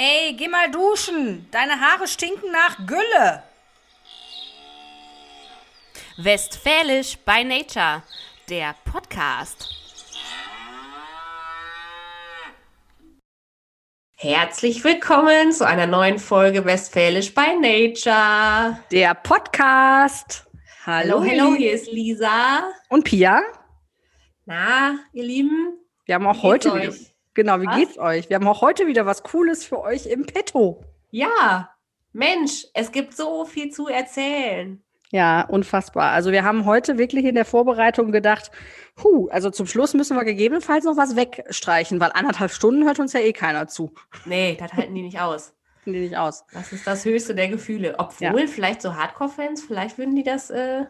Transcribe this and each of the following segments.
Ey, geh mal duschen. Deine Haare stinken nach Gülle. Westfälisch by Nature, der Podcast. Herzlich willkommen zu einer neuen Folge Westfälisch by Nature. Der Podcast. Hallo, hallo, hier ist Lisa. Und Pia. Na, ihr Lieben. Wir haben auch heute wieder, Genau, wie was? geht's euch? Wir haben auch heute wieder was Cooles für euch im Petto. Ja, Mensch, es gibt so viel zu erzählen. Ja, unfassbar. Also wir haben heute wirklich in der Vorbereitung gedacht, hu, also zum Schluss müssen wir gegebenenfalls noch was wegstreichen, weil anderthalb Stunden hört uns ja eh keiner zu. Nee, das halten die nicht aus. Halten die nicht aus. Das ist das höchste der Gefühle. Obwohl, ja. vielleicht so Hardcore-Fans, vielleicht würden die das äh,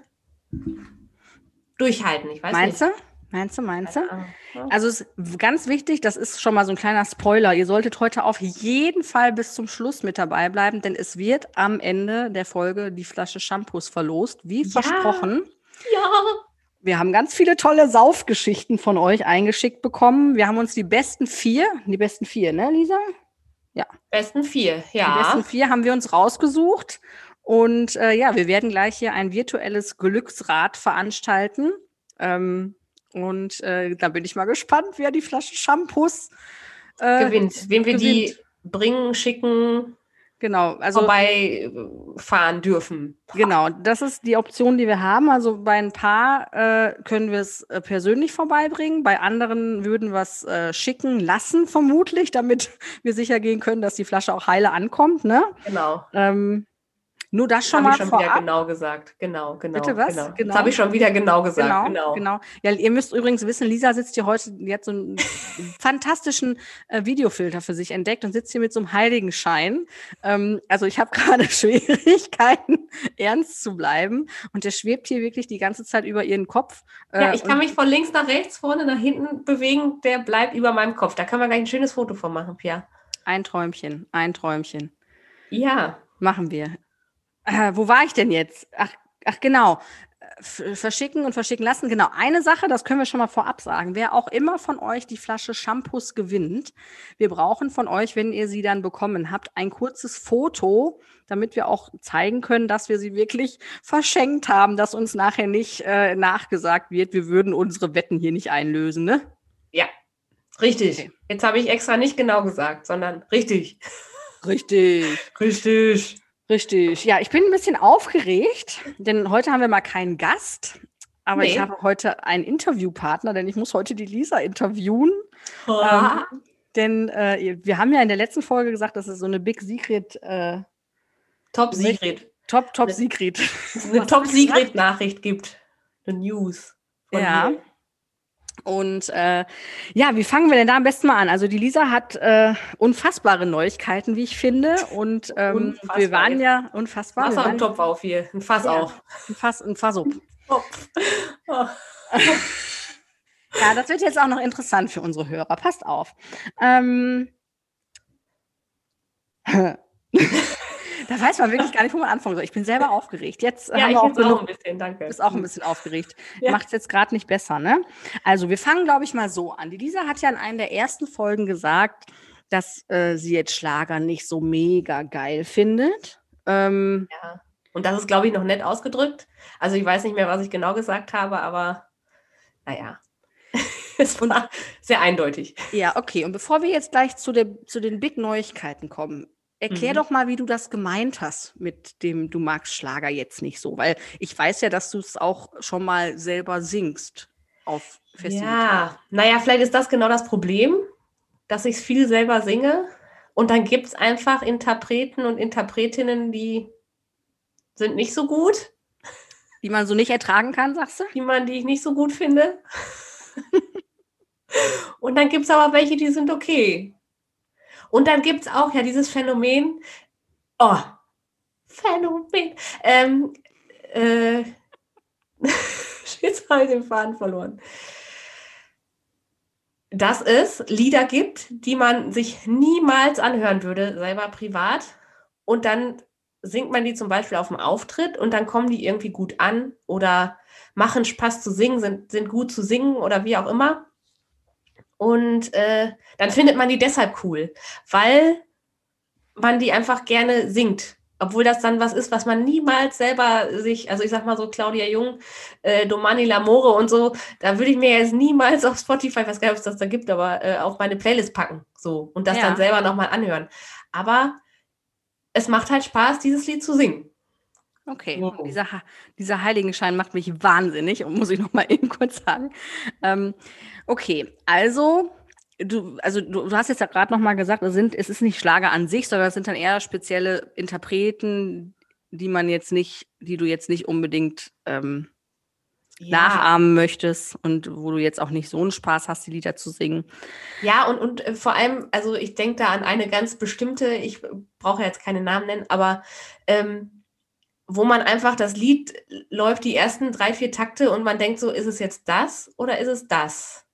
durchhalten. Ich weiß Meinst nicht. du? Meinst du, meinst du? Also es ist ganz wichtig, das ist schon mal so ein kleiner Spoiler. Ihr solltet heute auf jeden Fall bis zum Schluss mit dabei bleiben, denn es wird am Ende der Folge die Flasche Shampoos verlost, wie ja. versprochen. Ja. Wir haben ganz viele tolle Saufgeschichten von euch eingeschickt bekommen. Wir haben uns die besten vier, die besten vier, ne, Lisa? Ja. Besten vier, ja. Die besten vier haben wir uns rausgesucht. Und äh, ja, wir werden gleich hier ein virtuelles Glücksrad veranstalten. Ähm, und äh, da bin ich mal gespannt, wer die Flasche Shampoos äh, gewinnt. Wem wir gewinnt. die bringen, schicken, genau, also vorbeifahren dürfen. Genau, das ist die Option, die wir haben. Also bei ein paar äh, können wir es äh, persönlich vorbeibringen, bei anderen würden wir es äh, schicken lassen, vermutlich, damit wir sicher gehen können, dass die Flasche auch heile ankommt. Ne? Genau. Ähm, nur das schon das mal ich schon vorab. wieder genau gesagt. Genau, genau. Bitte was? Genau. genau. Das habe ich schon wieder genau gesagt. Genau, genau, genau. Ja, ihr müsst übrigens wissen, Lisa sitzt hier heute, die hat so einen fantastischen äh, Videofilter für sich entdeckt und sitzt hier mit so einem Heiligenschein. Ähm, also ich habe gerade Schwierigkeiten, ernst zu bleiben. Und der schwebt hier wirklich die ganze Zeit über ihren Kopf. Äh, ja, ich kann mich von links nach rechts, vorne nach hinten bewegen. Der bleibt über meinem Kopf. Da kann man gleich ein schönes Foto von machen, Pia. Ein Träumchen, ein Träumchen. Ja. Machen wir. Äh, wo war ich denn jetzt? Ach, ach genau. verschicken und verschicken lassen. Genau, eine Sache, das können wir schon mal vorab sagen. Wer auch immer von euch die Flasche Shampoos gewinnt, wir brauchen von euch, wenn ihr sie dann bekommen habt, ein kurzes Foto, damit wir auch zeigen können, dass wir sie wirklich verschenkt haben, dass uns nachher nicht äh, nachgesagt wird, wir würden unsere Wetten hier nicht einlösen, ne? Ja, richtig. Okay. Jetzt habe ich extra nicht genau gesagt, sondern richtig. Richtig. Richtig. Richtig. Ja, ich bin ein bisschen aufgeregt, denn heute haben wir mal keinen Gast. Aber nee. ich habe heute einen Interviewpartner, denn ich muss heute die Lisa interviewen. Ähm, denn äh, wir haben ja in der letzten Folge gesagt, dass es so eine Big Secret. Äh, Top Secret. Top, Top Secret. Eine Top Secret Nachricht gibt. Eine News. ja. Mir. Und äh, ja, wie fangen wir denn da am besten mal an? Also die Lisa hat äh, unfassbare Neuigkeiten, wie ich finde. Und ähm, wir waren ja unfassbar. Wasser im Topf auf hier, ein Fass ja, auf. Ein Fass, ein Fass auf. Oh. ja, das wird jetzt auch noch interessant für unsere Hörer. Passt auf. Ähm, Da weiß man wirklich gar nicht, wo man anfangen soll. Ich bin selber aufgeregt. Jetzt ja, haben wir auch, genug, auch ein bisschen, danke. Bist auch ein bisschen aufgeregt. Ja. Macht es jetzt gerade nicht besser, ne? Also wir fangen, glaube ich, mal so an. Die Lisa hat ja in einer der ersten Folgen gesagt, dass äh, sie jetzt Schlager nicht so mega geil findet. Ähm, ja. Und das ist, glaube ich, noch nett ausgedrückt. Also ich weiß nicht mehr, was ich genau gesagt habe, aber naja. es war sehr eindeutig. Ja, okay. Und bevor wir jetzt gleich zu, der, zu den Big Neuigkeiten kommen, Erklär mhm. doch mal, wie du das gemeint hast mit dem Du magst Schlager jetzt nicht so, weil ich weiß ja, dass du es auch schon mal selber singst auf Festivals. Ja, naja, vielleicht ist das genau das Problem, dass ich es viel selber singe und dann gibt es einfach Interpreten und Interpretinnen, die sind nicht so gut. Die man so nicht ertragen kann, sagst du? Die man, die ich nicht so gut finde. und dann gibt es aber welche, die sind okay. Und dann gibt es auch ja dieses Phänomen, oh, Phänomen, ähm, äh, jetzt habe ich den Faden verloren. Dass es Lieder gibt, die man sich niemals anhören würde, selber privat. Und dann singt man die zum Beispiel auf dem Auftritt und dann kommen die irgendwie gut an oder machen Spaß zu singen, sind, sind gut zu singen oder wie auch immer. Und äh, dann findet man die deshalb cool, weil man die einfach gerne singt. Obwohl das dann was ist, was man niemals selber sich, also ich sag mal so Claudia Jung, äh, Domani L'Amore und so, da würde ich mir jetzt niemals auf Spotify, ich weiß gar nicht, ob es das da gibt, aber äh, auf meine Playlist packen. So und das Ja. dann selber nochmal anhören. Aber es macht halt Spaß, dieses Lied zu singen. Okay, Wow. dieser, dieser Heiligenschein macht mich wahnsinnig, muss ich noch mal eben kurz sagen. Ähm, okay, also du, also du, du hast jetzt ja gerade noch mal gesagt, es, sind, es ist nicht Schlager an sich, sondern es sind dann eher spezielle Interpreten, die man jetzt nicht, die du jetzt nicht unbedingt ähm, nachahmen möchtest und wo du jetzt auch nicht so einen Spaß hast, die Lieder zu singen. Ja, und, und äh, vor allem, also ich denke da an eine ganz bestimmte, ich brauche jetzt keine Namen nennen, aber ähm, wo man einfach das Lied läuft die ersten drei, vier Takte und man denkt so, ist es jetzt das oder ist es das?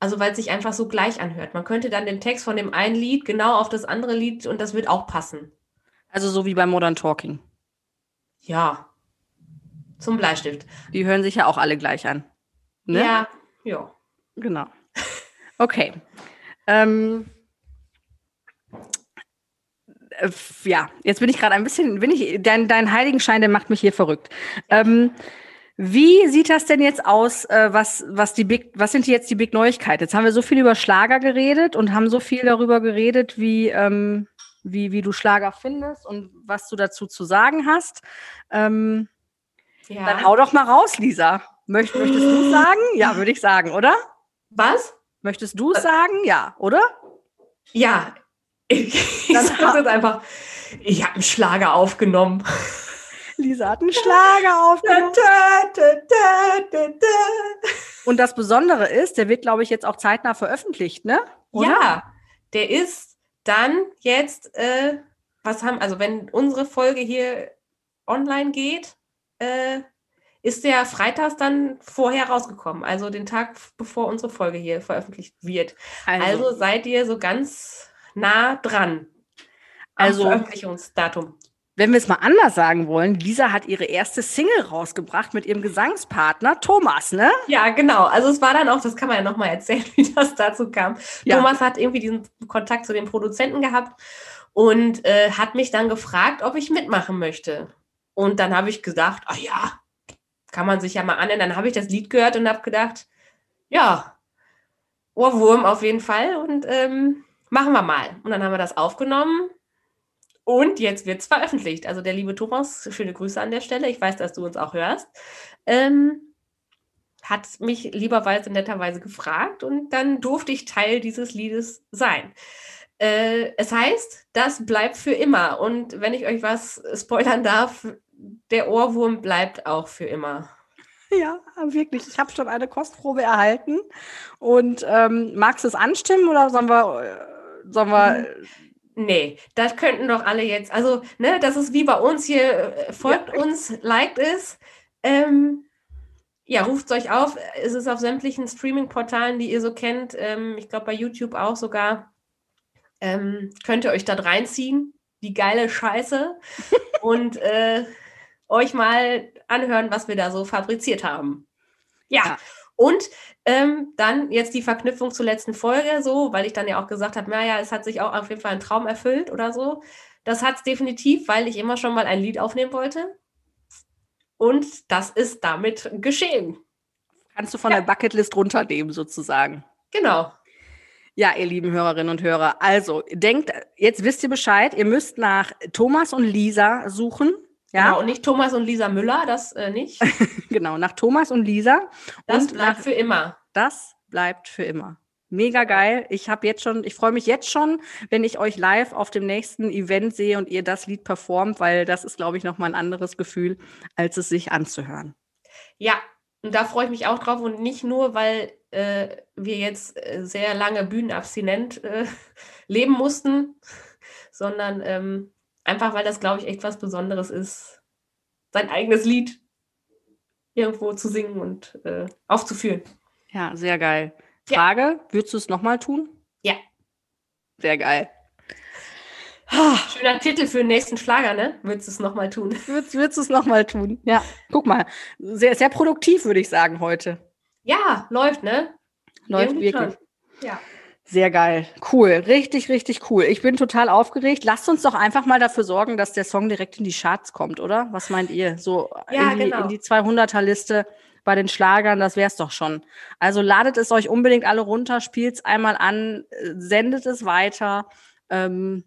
Also weil es sich einfach so gleich anhört. Man könnte dann den Text von dem einen Lied genau auf das andere Lied und das wird auch passen. Also so wie bei Modern Talking. Ja. Zum Bleistift. Die hören sich ja auch alle gleich an. Ne? Ja, ja. Genau. Okay. ähm, äh, ja, jetzt bin ich gerade ein bisschen, bin ich, dein, dein Heiligenschein, der macht mich hier verrückt. Ähm, wie sieht das denn jetzt aus? Äh, was, was, die Big, was sind jetzt die Big Neuigkeiten? Jetzt haben wir so viel über Schlager geredet und haben so viel darüber geredet, wie, ähm, wie, wie du Schlager findest und was du dazu zu sagen hast. Ähm, ja. Dann hau doch mal raus, Lisa. Möcht, möchtest du sagen? Ja, würde ich sagen, oder? Was? Möchtest du es sagen? Ja, oder? Ja. Ich, Dann sag das jetzt einfach. Ich habe einen Schlager aufgenommen. Lisa hat einen Schlager aufgenommen. Und das Besondere ist, der wird, glaube ich, jetzt auch zeitnah veröffentlicht, ne? Oder? Ja, der ist dann jetzt, äh, was haben, also wenn unsere Folge hier online geht, äh, ist der freitags dann vorher rausgekommen, also den Tag bevor unsere Folge hier veröffentlicht wird. Also, Also, seid ihr so ganz nah dran. Also- Veröffentlichungsdatum. wenn wir es mal anders sagen wollen, Lisa hat ihre erste Single rausgebracht mit ihrem Gesangspartner Thomas, ne? Ja, genau. Also es war dann auch, das kann man ja nochmal erzählen, wie das dazu kam. Ja. Thomas hat irgendwie diesen Kontakt zu den Produzenten gehabt und äh, hat mich dann gefragt, ob ich mitmachen möchte. Und dann habe ich gesagt, ach ja, kann man sich ja mal anhören. Dann habe ich das Lied gehört und habe gedacht, ja, Ohrwurm auf jeden Fall und ähm, machen wir mal. Und dann haben wir das aufgenommen und jetzt wird es veröffentlicht. Also der liebe Thomas, schöne Grüße an der Stelle. Ich weiß, dass du uns auch hörst. Ähm, hat mich lieberweise netterweise gefragt und dann durfte ich Teil dieses Liedes sein. Äh, es heißt, das bleibt für immer. Und wenn ich euch was spoilern darf, der Ohrwurm bleibt auch für immer. Ja, wirklich. Ich habe schon eine Kostprobe erhalten. Und ähm, magst du es anstimmen oder sollen wir, sollen wir Nee, das könnten doch alle jetzt. Also, ne, das ist wie bei uns hier. äh, Folgt uns, liked es. Ähm, ja, ruft euch auf. Es ist auf sämtlichen Streaming-Portalen, die ihr so kennt. Ähm, ich glaube, bei YouTube auch sogar. Ähm, könnt ihr euch da reinziehen. Die geile Scheiße. und äh, euch mal anhören, was wir da so fabriziert haben. Ja. Ja. Und ähm, dann jetzt die Verknüpfung zur letzten Folge, so, weil ich dann ja auch gesagt habe, naja, es hat sich auch auf jeden Fall ein Traum erfüllt oder so. Das hat es definitiv, weil ich immer schon mal ein Lied aufnehmen wollte. Und das ist damit geschehen. kannst du von der Bucketlist runternehmen, sozusagen? Genau. Ja, ihr lieben Hörerinnen und Hörer, also denkt, jetzt wisst ihr Bescheid, ihr müsst nach Thomas und Lisa suchen. Genau. Ja, Und nicht Thomas und Lisa Müller, das äh, nicht. genau, nach Thomas und Lisa. Das und bleibt nach, für immer. das bleibt für immer. Mega geil. Ich habe jetzt schon, ich freue mich jetzt schon, wenn ich euch live auf dem nächsten Event sehe und ihr das Lied performt, weil das ist, glaube ich, nochmal ein anderes Gefühl, als es sich anzuhören. Ja, und da freue ich mich auch drauf und nicht nur, weil äh, wir jetzt äh, sehr lange bühnenabstinent äh, leben mussten, sondern ähm, einfach, weil das, glaube ich, echt was Besonderes ist, sein eigenes Lied irgendwo zu singen und äh, aufzuführen. Ja, sehr geil. Ja. Frage, würdest du es nochmal tun? Ja. Sehr geil. Schöner Titel für den nächsten Schlager, ne? Würdest du es nochmal tun? Würdest, würdest du es nochmal tun? Ja, guck mal. Sehr, sehr produktiv, würde ich sagen, heute. Ja, läuft, ne? Läuft Irgendwie wirklich. schon. Ja. Sehr geil. Cool. Richtig, richtig cool. Ich bin total aufgeregt. Lasst uns doch einfach mal dafür sorgen, dass der Song direkt in die Charts kommt, oder? Was meint ihr? So Ja, in, die, genau. in die 200er-Liste bei den Schlagern, das wär's doch schon. Also ladet es euch unbedingt alle runter, spielt's einmal an, äh, sendet es weiter. Ähm,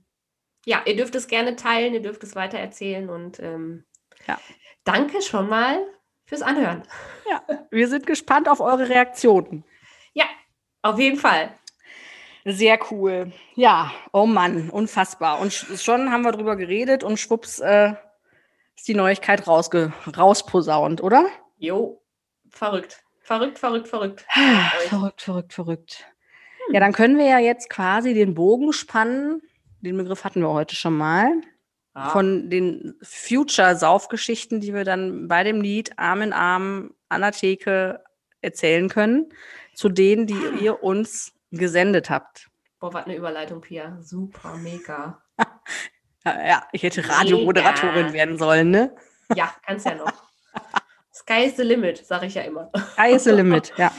Ja, ihr dürft es gerne teilen, ihr dürft es weitererzählen und ähm, Ja. danke schon mal fürs Anhören. ja, wir sind gespannt auf eure Reaktionen. Ja, auf jeden Fall. Sehr cool. Ja, oh Mann, unfassbar. Und sch- schon haben wir drüber geredet und schwupps äh, ist die Neuigkeit rausge rausposaunt, oder? Jo, verrückt. Verrückt, verrückt, verrückt. Verrückt, verrückt, verrückt. Ja, dann können wir ja jetzt quasi den Bogen spannen. Den Begriff hatten wir heute schon mal. Ja. Von den Future-Saufgeschichten, die wir dann bei dem Lied Arm in Arm an der Theke erzählen können, zu denen, die ihr uns gesendet habt. Boah, was eine Überleitung, Pia. Super, mega. Ja, ich hätte Radiomoderatorin werden sollen, ne? Ja, kannst ja noch. Sky is the limit, sage ich ja immer. Sky is the limit, ja.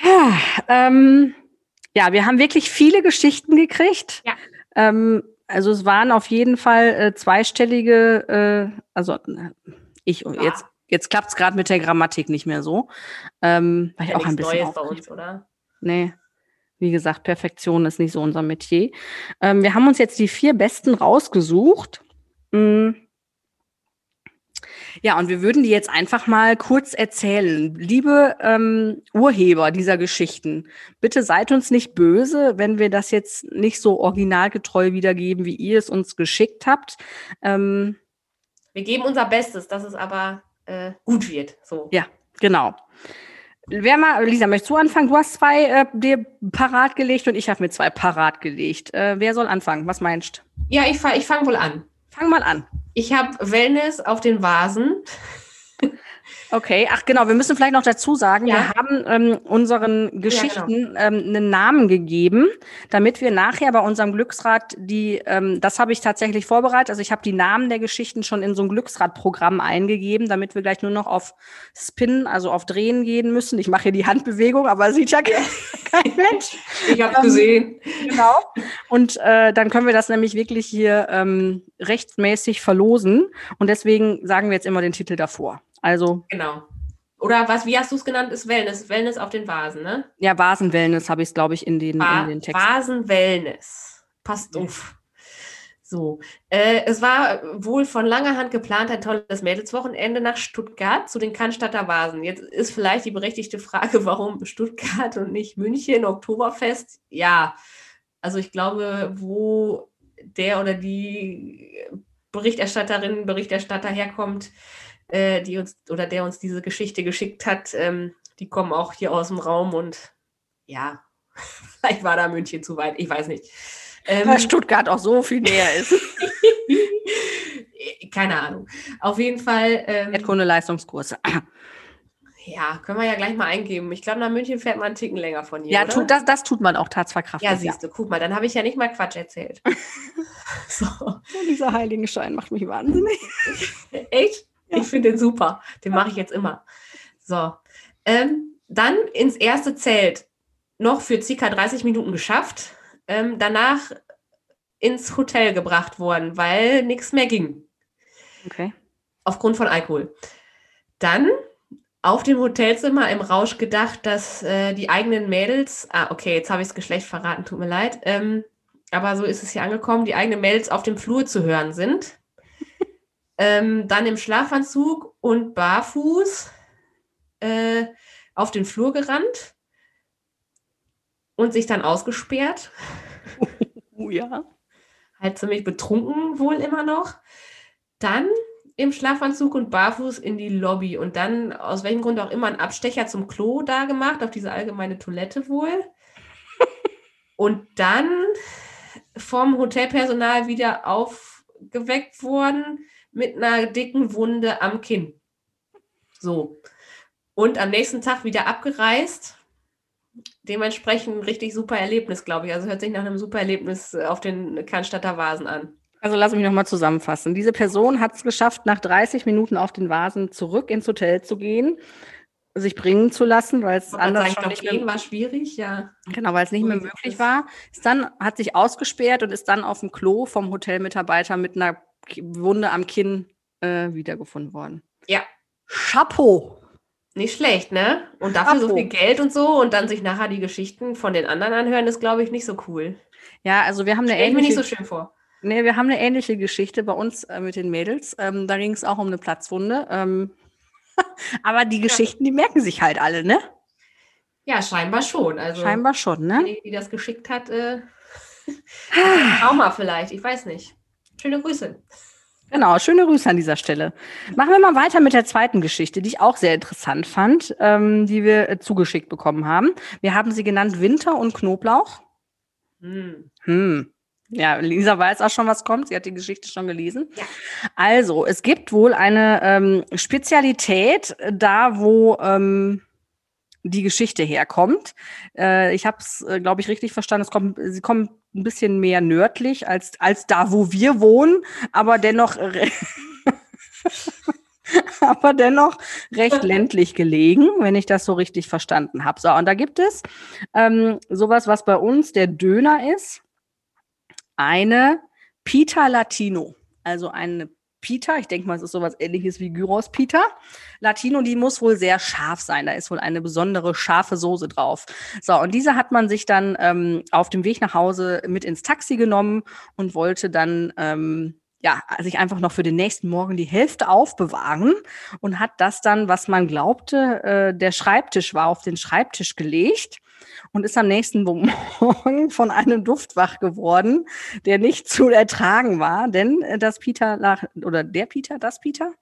Ja, ähm, ja, wir haben wirklich viele Geschichten gekriegt. Ja. Ähm, also es waren auf jeden Fall äh, zweistellige, äh, also äh, ich jetzt jetzt klappt es gerade mit der Grammatik nicht mehr so, ähm, ich Ja, auch ein bisschen Neues bei uns, oder? Nee. Wie gesagt, Perfektion ist nicht so unser Metier. Ähm, wir haben uns jetzt die vier besten rausgesucht. Mm. Ja, und wir würden die jetzt einfach mal kurz erzählen. Liebe ähm, Urheber dieser Geschichten, bitte seid uns nicht böse, wenn wir das jetzt nicht so originalgetreu wiedergeben, wie ihr es uns geschickt habt. Ähm, Wir geben unser Bestes, dass es aber äh, gut wird. So. Ja. genau. Wer mal, Lisa, möchtest du anfangen? Du hast zwei äh, dir parat gelegt und ich habe mir zwei parat gelegt. Äh, wer soll anfangen? Was meinst du? Ja, ich, ich fange wohl an. Fang mal an. Ich habe Wellness auf den Vasen. Okay, ach genau, wir müssen vielleicht noch dazu sagen, Ja. wir haben ähm, unseren Geschichten ähm, einen Namen gegeben, damit wir nachher bei unserem Glücksrad die, ähm, das habe ich tatsächlich vorbereitet, also ich habe die Namen der Geschichten schon in so ein Glücksradprogramm eingegeben, damit wir gleich nur noch auf Spin, also auf Drehen gehen müssen. Ich mache hier die Handbewegung, aber sieht ja kein, kein Mensch. Ich habe Ähm, gesehen. Genau. Und äh, dann können wir das nämlich wirklich hier ähm, rechtsmäßig verlosen. Und deswegen sagen wir jetzt immer den Titel davor. Also, Genau. Oder was, wie hast du es genannt? Ist Wellness. Wellness auf den Vasen, ne? ja, Vasen-Wellness habe ich es, glaube ich, in den, Va in den Text. Vasen Wellness. Passt auf. So. Äh, es war wohl von langer Hand geplant, ein tolles Mädelswochenende nach Stuttgart zu den Cannstatter Vasen. Jetzt ist vielleicht die berechtigte Frage, warum Stuttgart und nicht München, Oktoberfest? Ja, also ich glaube, wo der oder die Berichterstatterin, Berichterstatter herkommt, äh, die uns oder der uns diese Geschichte geschickt hat, ähm, die kommen auch hier aus dem Raum und ja, vielleicht war da München zu weit, ich weiß nicht. Ähm, Weil Stuttgart auch so viel näher ist. keine Ahnung. Auf jeden Fall, ähm, Erdkunde-Leistungskurse. ja, können wir ja gleich mal eingeben. Ich glaube, nach München fährt man einen Ticken länger von hier. Ja, tut, das, das tut man auch tatsverkraftet. ja, siehst du, guck mal, dann habe ich ja nicht mal Quatsch erzählt. so, Ja, dieser Heiligenschein macht mich wahnsinnig. echt? Ich finde den super. Den mache ich jetzt immer. So, ähm, dann ins erste Zelt noch für circa 30 Minuten geschafft. Ähm, danach ins Hotel gebracht worden, weil nichts mehr ging. Okay. aufgrund von Alkohol. Dann auf dem Hotelzimmer im Rausch gedacht, dass äh, die eigenen Mädels, ah, okay, jetzt habe ich das Geschlecht verraten, tut mir leid, ähm, aber so ist es hier angekommen, die eigenen Mädels auf dem Flur zu hören sind. Ähm, dann im Schlafanzug und barfuß äh, auf den Flur gerannt und sich dann ausgesperrt Oh ja. halt ziemlich betrunken wohl immer noch. Dann im Schlafanzug und barfuß in die Lobby und dann aus welchem Grund auch immer einen Abstecher zum Klo da gemacht, auf diese allgemeine Toilette wohl. Und dann vom Hotelpersonal wieder aufgeweckt worden mit einer dicken Wunde am Kinn. So. Und am nächsten Tag wieder abgereist. Dementsprechend ein richtig super Erlebnis, glaube ich. Also hört sich nach einem super Erlebnis äh, auf den Cannstatter Vasen an. Also lass mich nochmal zusammenfassen. Diese Person hat es geschafft, nach 30 Minuten auf den Vasen zurück ins Hotel zu gehen, sich bringen zu lassen, weil es anders sagen, schon ich nicht mehr, war schwierig, ja. genau, weil es nicht mehr möglich war. Ist dann, hat sich ausgesperrt und ist dann auf dem Klo vom Hotelmitarbeiter mit einer Wunde am Kinn äh, wiedergefunden worden. Ja. Chapeau! Nicht schlecht, ne? Und dafür so Chapeau. viel Geld und so und dann sich nachher die Geschichten von den anderen anhören, ist, glaube ich, nicht so cool. Ja, also wir haben eine Stell ich mir nicht ähnliche, so schön vor. nee, wir haben eine ähnliche Geschichte bei uns äh, mit den Mädels. Ähm, da ging es auch um eine Platzwunde. Ähm, aber die Geschichten, die merken sich halt alle, ne? Ja, scheinbar schon. Also, Scheinbar schon, ne? die, die das geschickt hat, äh, Trauma vielleicht, ich weiß nicht. Schöne Grüße. Genau, schöne Grüße an dieser Stelle. Machen wir mal weiter mit der zweiten Geschichte, die ich auch sehr interessant fand, ähm, die wir äh, zugeschickt bekommen haben. Wir haben sie genannt Winter und Knoblauch. Hm. Hm. Ja, Lisa weiß auch schon, was kommt. Sie hat die Geschichte schon gelesen. Ja. Also, es gibt wohl eine ähm, Spezialität äh, da, wo ähm, die Geschichte herkommt. Äh, ich habe es, äh, glaube ich, richtig verstanden. Es kommt, sie kommt ein bisschen mehr nördlich als, als da, wo wir wohnen, aber dennoch, aber dennoch recht ländlich gelegen, wenn ich das so richtig verstanden habe. So, und da gibt es ähm, sowas, was bei uns der Döner ist. Eine Pita Latino. Also eine Pita, ich denke mal, es ist sowas ähnliches wie Gyros Pita. Latino, die muss wohl sehr scharf sein. Da ist wohl eine besondere scharfe Soße drauf. So, und diese hat man sich dann ähm, auf dem Weg nach Hause mit ins Taxi genommen und wollte dann ähm, ja, sich einfach noch für den nächsten Morgen die Hälfte aufbewahren und hat das dann, was man glaubte, äh, der Schreibtisch war, auf den Schreibtisch gelegt und ist am nächsten Morgen von einem Duft wach geworden, der nicht zu ertragen war, denn äh, das Peter lag, oder der Peter, das Peter,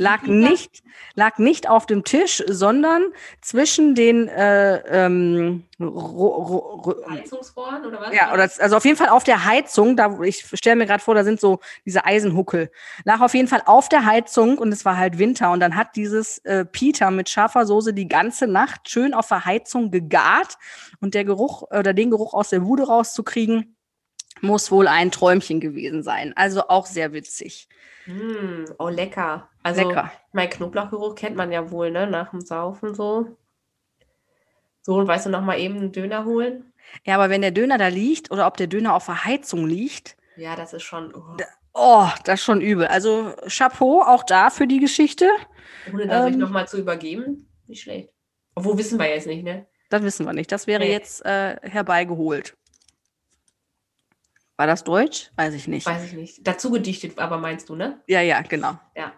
lag nicht, lag nicht auf dem Tisch, sondern zwischen den äh, ähm, ro, ro, ro, Heizungsrohren oder was? ja, oder also auf jeden Fall auf der Heizung, da ich stelle mir gerade vor, da sind so diese Eisenhuckel. Lag auf jeden Fall auf der Heizung und es war halt Winter und dann hat dieses äh, Peter mit scharfer Soße die ganze Nacht schön auf der Heizung gegart und der Geruch oder den Geruch aus der Bude rauszukriegen, muss wohl ein Träumchen gewesen sein. Also auch sehr witzig. Hm, oh, lecker. Also, Lecker. mein Knoblauchgeruch kennt man ja wohl, ne? Nach dem Saufen so. So, und weißt du, noch mal eben einen Döner holen? Ja, aber wenn der Döner da liegt oder ob der Döner auf der Heizung liegt, Ja, das ist schon, oh, oh, das ist schon übel. Also Chapeau auch da für die Geschichte. ohne da sich ähm, noch mal zu übergeben, nicht schlecht. Obwohl, wissen wir jetzt nicht, ne? Das wissen wir nicht. Das wäre Nee. jetzt äh, herbeigeholt. War das Deutsch? Weiß ich nicht. Weiß ich nicht. Dazu gedichtet, aber meinst du, ne? Ja, ja, genau. Ja.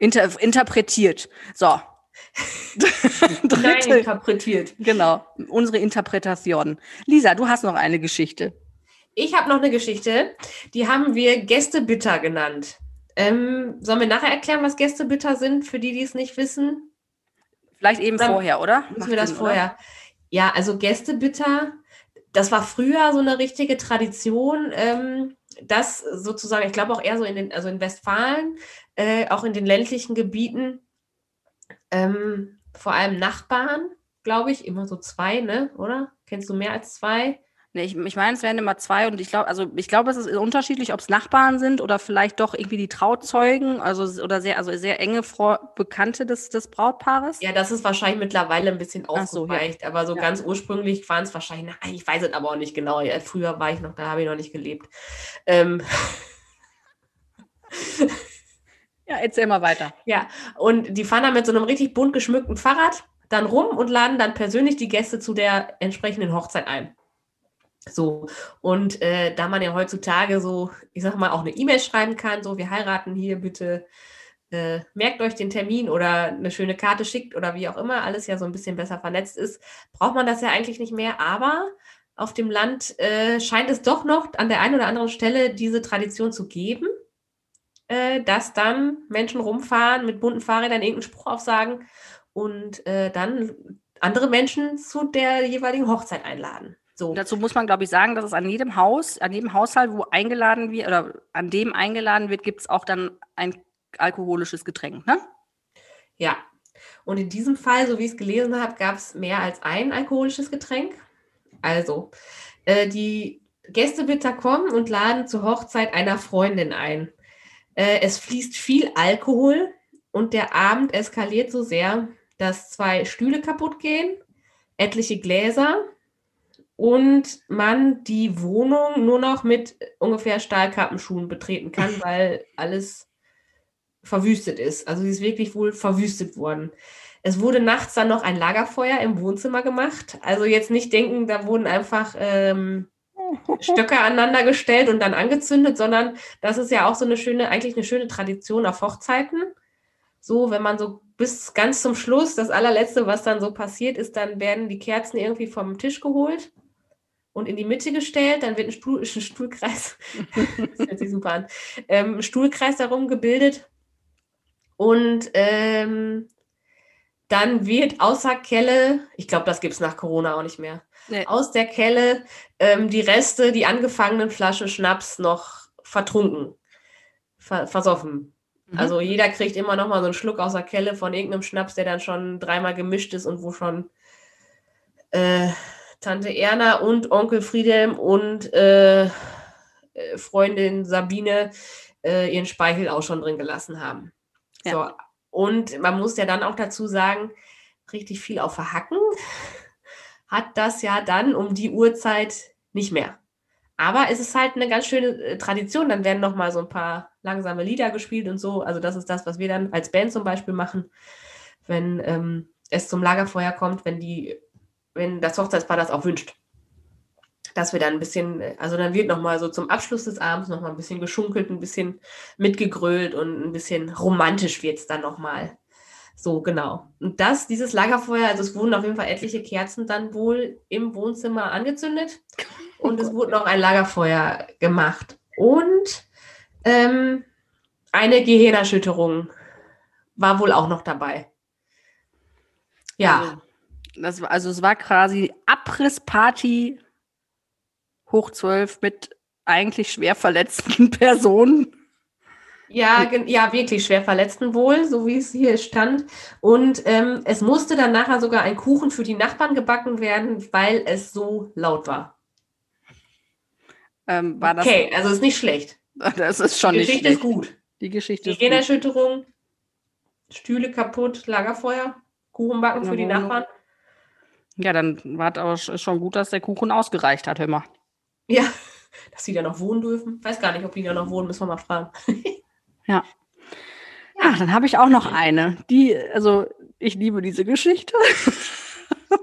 Inter interpretiert. So. Nein, Dritte, interpretiert. genau. Unsere Interpretation. Lisa, du hast noch eine Geschichte. Ich habe noch eine Geschichte, die haben wir Gästebitter genannt. Ähm, sollen wir nachher erklären, was Gästebitter sind, für die, die es nicht wissen? Vielleicht eben Dann vorher, oder? Müssen Macht wir das Sinn, oder? vorher? Ja, also Gästebitter, das war früher so eine richtige Tradition, ähm, dass sozusagen, ich glaube auch eher so in den, also in Westfalen, äh, auch in den ländlichen Gebieten, ähm, vor allem Nachbarn, glaube ich, immer so zwei, ne? Oder? Kennst du mehr als zwei? Nee, ich, ich meine, es wären immer zwei und ich glaube, also ich glaube, es ist unterschiedlich, ob es Nachbarn sind oder vielleicht doch irgendwie die Trauzeugen, also oder sehr, also sehr enge Fro Bekannte des, des Brautpaares. Ja, das ist wahrscheinlich mittlerweile ein bisschen Ach so, ja. ausgeweicht, aber so Ja. ganz ursprünglich waren es wahrscheinlich, na, ich weiß es aber auch nicht genau. Ja, früher war ich noch, da habe ich noch nicht gelebt. Ähm, Ja, erzähl mal weiter. Ja, und die fahren dann mit so einem richtig bunt geschmückten Fahrrad dann rum und laden dann persönlich die Gäste zu der entsprechenden Hochzeit ein. So, und äh, da man ja heutzutage so, ich sag mal, auch eine E-Mail schreiben kann, so, wir heiraten hier, bitte äh, merkt euch den Termin oder eine schöne Karte schickt oder wie auch immer, alles ja so ein bisschen besser vernetzt ist, braucht man das ja eigentlich nicht mehr. Aber auf dem Land äh, scheint es doch noch an der einen oder anderen Stelle diese Tradition zu geben äh, dass dann Menschen rumfahren mit bunten Fahrrädern irgendeinen Spruch aufsagen und äh, dann andere Menschen zu der jeweiligen Hochzeit einladen. So. Dazu muss man, glaube ich, sagen, dass es an jedem Haus, an jedem Haushalt, wo eingeladen wird oder an dem eingeladen wird, gibt es auch dann ein alkoholisches Getränk, ne? Ja. Und in diesem Fall, so wie ich es gelesen habe, gab es mehr als ein alkoholisches Getränk. Also, äh, die Gästebitter kommen und laden zur Hochzeit einer Freundin ein. Äh, es fließt viel Alkohol und der Abend eskaliert so sehr, dass zwei Stühle kaputt gehen, etliche Gläser und man die Wohnung nur noch mit ungefähr Stahlkappenschuhen betreten kann, weil alles verwüstet ist. Also sie ist wirklich wohl verwüstet worden. Es wurde nachts dann noch ein Lagerfeuer im Wohnzimmer gemacht. Also jetzt nicht denken, da wurden einfach ähm, Stöcke aneinander gestellt und dann angezündet, sondern das ist ja auch so eine schöne, eigentlich eine schöne Tradition auf Hochzeiten. So, wenn man so bis ganz zum Schluss, das allerletzte, was dann so passiert ist, dann werden die Kerzen irgendwie vom Tisch geholt und in die Mitte gestellt, dann wird ein, Stuhl, ein Stuhlkreis, das hört sich super an, ähm, Stuhlkreis darum gebildet und ähm, dann wird außer Kelle, ich glaube, das gibt es nach Corona auch nicht mehr, nee. aus der Kelle ähm, die Reste, die angefangenen Flaschen Schnaps noch vertrunken, ver versoffen. Mhm. Also jeder kriegt immer noch mal so einen Schluck aus der Kelle von irgendeinem Schnaps, der dann schon dreimal gemischt ist und wo schon äh, Tante Erna und Onkel Friedhelm und äh, äh, Freundin Sabine äh, ihren Speichel auch schon drin gelassen haben. Ja. So. Und man muss ja dann auch dazu sagen, richtig viel auf Verhacken hat das ja dann um die Uhrzeit nicht mehr. Aber es ist halt eine ganz schöne äh, Tradition. Dann werden noch mal so ein paar langsame Lieder gespielt und so. Also das ist das, was wir dann als Band zum Beispiel machen, wenn ähm, es zum Lagerfeuer kommt, wenn die wenn das Hochzeitspaar das auch wünscht. Dass wir dann ein bisschen, also dann wird nochmal so zum Abschluss des Abends nochmal ein bisschen geschunkelt, ein bisschen mitgegrölt und ein bisschen romantisch wird es dann nochmal. So, genau. Und das, dieses Lagerfeuer, also es wurden auf jeden Fall etliche Kerzen dann wohl im Wohnzimmer angezündet und es wurde noch ein Lagerfeuer gemacht. Und ähm, eine Gehirnerschütterung war wohl auch noch dabei. Ja. Also das, also es war quasi Abrissparty hoch zwölf mit eigentlich schwer verletzten Personen. Ja, ja, wirklich schwer verletzten wohl, so wie es hier stand. Und ähm, es musste dann nachher sogar ein Kuchen für die Nachbarn gebacken werden, weil es so laut war. Ähm, war okay, also ist nicht schlecht. Das ist schon Die Geschichte ist gut. Die Geschichte die ist Generschütterung, Stühle kaputt, Lagerfeuer, Kuchen backen für die Nachbarn. Ja, dann war es schon gut, dass der Kuchen ausgereicht hat, hör mal. Ja, dass sie da noch wohnen dürfen. Weiß gar nicht, ob die da noch wohnen, müssen wir mal fragen. ja. Ach, dann habe ich auch noch eine. Die, also ich liebe diese Geschichte.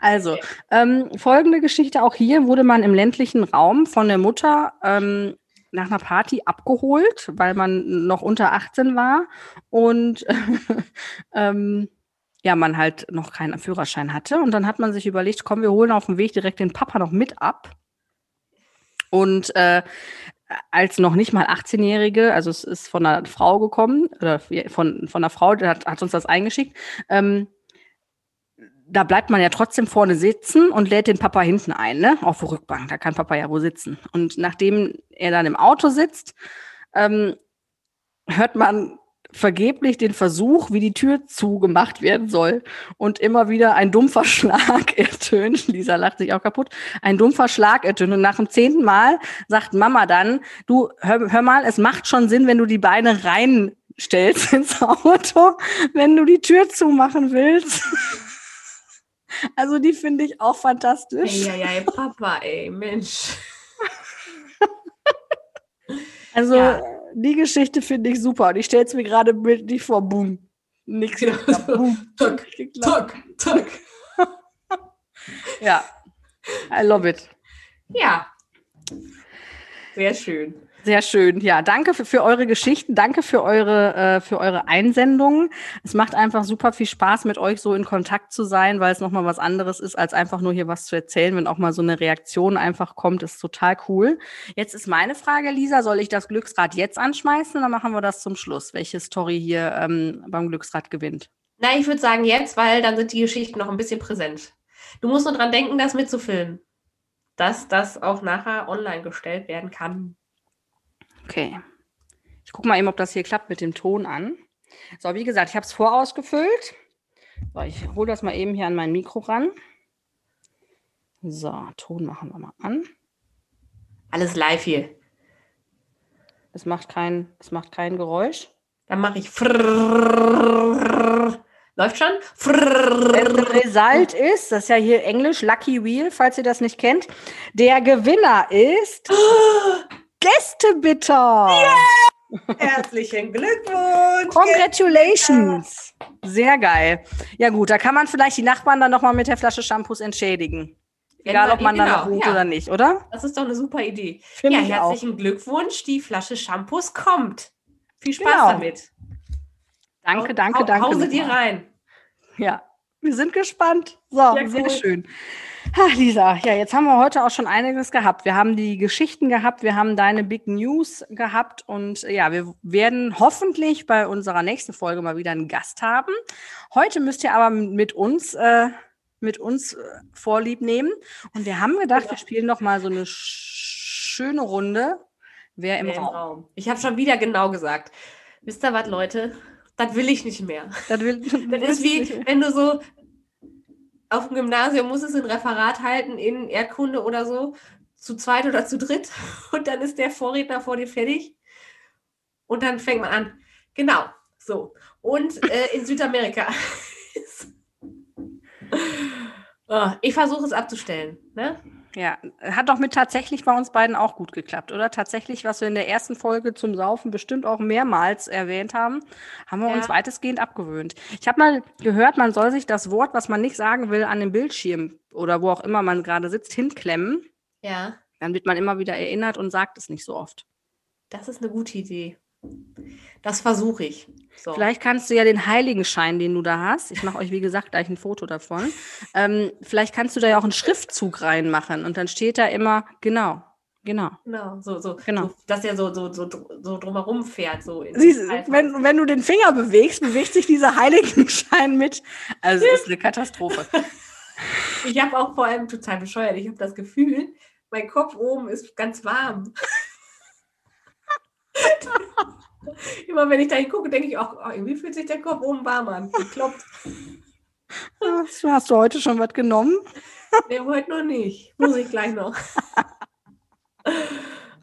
also, ähm, folgende Geschichte auch hier wurde man im ländlichen Raum von der Mutter ähm, nach einer Party abgeholt, weil man noch unter 18 war und ähm, ja, man halt noch keinen Führerschein hatte. Und dann hat man sich überlegt, komm, wir holen auf dem Weg direkt den Papa noch mit ab. Und äh, als noch nicht mal 18-Jährige, also es ist von einer Frau gekommen, oder von, von einer Frau, die hat, hat uns das eingeschickt, ähm, da bleibt man ja trotzdem vorne sitzen und lädt den Papa hinten ein, ne? Auf der Rückbank. Da kann Papa ja wo sitzen. Und nachdem er dann im Auto sitzt, ähm, hört man vergeblich den Versuch, wie die Tür zugemacht werden soll. Und immer wieder ein dumpfer Schlag ertönt. Lisa lacht sich auch kaputt. Ein dumpfer Schlag ertönt. Und nach dem zehnten Mal sagt Mama dann, du, hör, hör mal, es macht schon Sinn, wenn du die Beine reinstellst ins Auto, wenn du die Tür zumachen willst. Also die finde ich auch fantastisch. Ja, ja, ja, Papa, ey, Mensch. Also ja die Geschichte finde ich super. Und ich stelle es mir gerade bildlich vor. Boom. Nix. Genau. Boom. Tuck, tuck, tuck. ja. I love it. Ja. Sehr schön. Sehr schön. Ja, danke für, für eure Geschichten. Danke für eure, äh, für eure Einsendungen. Es macht einfach super viel Spaß, mit euch so in Kontakt zu sein, weil es nochmal was anderes ist, als einfach nur hier was zu erzählen. Wenn auch mal so eine Reaktion einfach kommt, ist total cool. Jetzt ist meine Frage, Lisa, soll ich das Glücksrad jetzt anschmeißen oder machen wir das zum Schluss? Welche Story hier ähm, beim Glücksrad gewinnt? Na, ich würde sagen jetzt, weil dann sind die Geschichten noch ein bisschen präsent. Du musst nur dran denken, das mitzufilmen. Dass das auch nachher online gestellt werden kann. Okay. Ich gucke mal eben, ob das hier klappt mit dem Ton an. So, wie gesagt, ich habe es vorausgefüllt. So, ich hole das mal eben hier an mein Mikro ran. So, Ton machen wir mal an. Alles live hier. Es macht kein, es macht kein Geräusch. Dann mache ich. Läuft schon? Result ist, das ist ja hier Englisch, Lucky Wheel, falls ihr das nicht kennt. Der Gewinner ist Gästebitter. Yeah! Herzlichen Glückwunsch! Congratulations! Sehr geil. Ja gut, da kann man vielleicht die Nachbarn dann nochmal mit der Flasche Shampoos entschädigen. Egal, ob man genau, dann noch ruht ja. oder nicht, oder? Das ist doch eine super Idee. Find ja, herzlichen auch. Glückwunsch. Die Flasche Shampoos kommt. Viel Spaß genau. damit. Danke, danke, danke. Hause dir rein. Ja, wir sind gespannt. So, ja, sehr cool. schön. Ach, Lisa, ja, jetzt haben wir heute auch schon einiges gehabt. Wir haben die Geschichten gehabt, wir haben deine Big News gehabt und ja, wir werden hoffentlich bei unserer nächsten Folge mal wieder einen Gast haben. Heute müsst ihr aber mit uns, äh, mit uns äh, Vorlieb nehmen und wir haben gedacht, ja. wir spielen noch mal so eine schöne Runde. Wer im, Wer Raum? im Raum? Ich habe schon wieder genau gesagt. Wisst ihr was, Leute? Das will ich nicht mehr. Das, will, das ist wie, wenn du so auf dem Gymnasium musst es ein Referat halten in Erdkunde oder so, zu zweit oder zu dritt. Und dann ist der Vorredner vor dir fertig. Und dann fängt man an. Genau, so. Und äh, in Südamerika. oh, ich versuche es abzustellen. Ne? Ja, hat doch mit tatsächlich bei uns beiden auch gut geklappt, oder? Tatsächlich, was wir in der ersten Folge zum Saufen bestimmt auch mehrmals erwähnt haben, haben wir ja. uns weitestgehend abgewöhnt. Ich habe mal gehört, man soll sich das Wort, was man nicht sagen will, an dem Bildschirm oder wo auch immer man gerade sitzt, hinklemmen. Ja. Dann wird man immer wieder erinnert und sagt es nicht so oft. Das ist eine gute Idee. Das versuche ich. So. Vielleicht kannst du ja den Heiligenschein, den du da hast, ich mache euch wie gesagt gleich ein Foto davon, ähm, vielleicht kannst du da ja auch einen Schriftzug reinmachen und dann steht da immer, genau, genau. Genau, so, so, genau. So, dass er so, so, so, so drumherum fährt. So Siehst, wenn, wenn du den Finger bewegst, bewegt sich dieser Heiligenschein mit. Also es ist eine Katastrophe. ich habe auch vor allem total bescheuert, ich habe das Gefühl, mein Kopf oben ist ganz warm. Immer wenn ich da gucke, denke ich auch, oh, irgendwie fühlt sich der Kopf oben warm an. Gekloppt. Hast du heute schon was genommen? Nee, heute noch nicht. Muss ich gleich noch.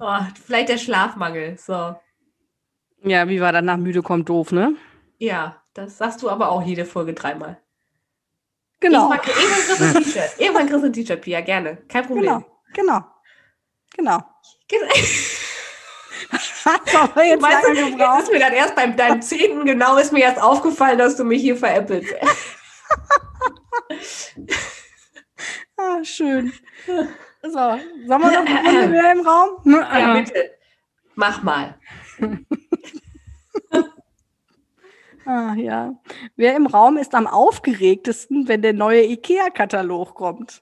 Oh, vielleicht der Schlafmangel. So. Ja, wie war danach müde kommt doof, ne? Ja, das sagst du aber auch jede Folge dreimal. Genau. Irgendwann, kriegst du ein T-Shirt. Irgendwann kriegst du ein T-Shirt, Pia, gerne. Kein Problem. Genau, genau. Genau. Hat aber jetzt weißt du, gebraucht. Jetzt ist mir dann erst beim deinem zehnten genau ist mir erst aufgefallen, dass du mich hier veräppelst. ah, schön. So, sollen wir noch eine Runde mehr im Raum? Ja, bitte. Mach mal. ah, ja. Wer im Raum ist am aufgeregtesten, wenn der neue IKEA-Katalog kommt?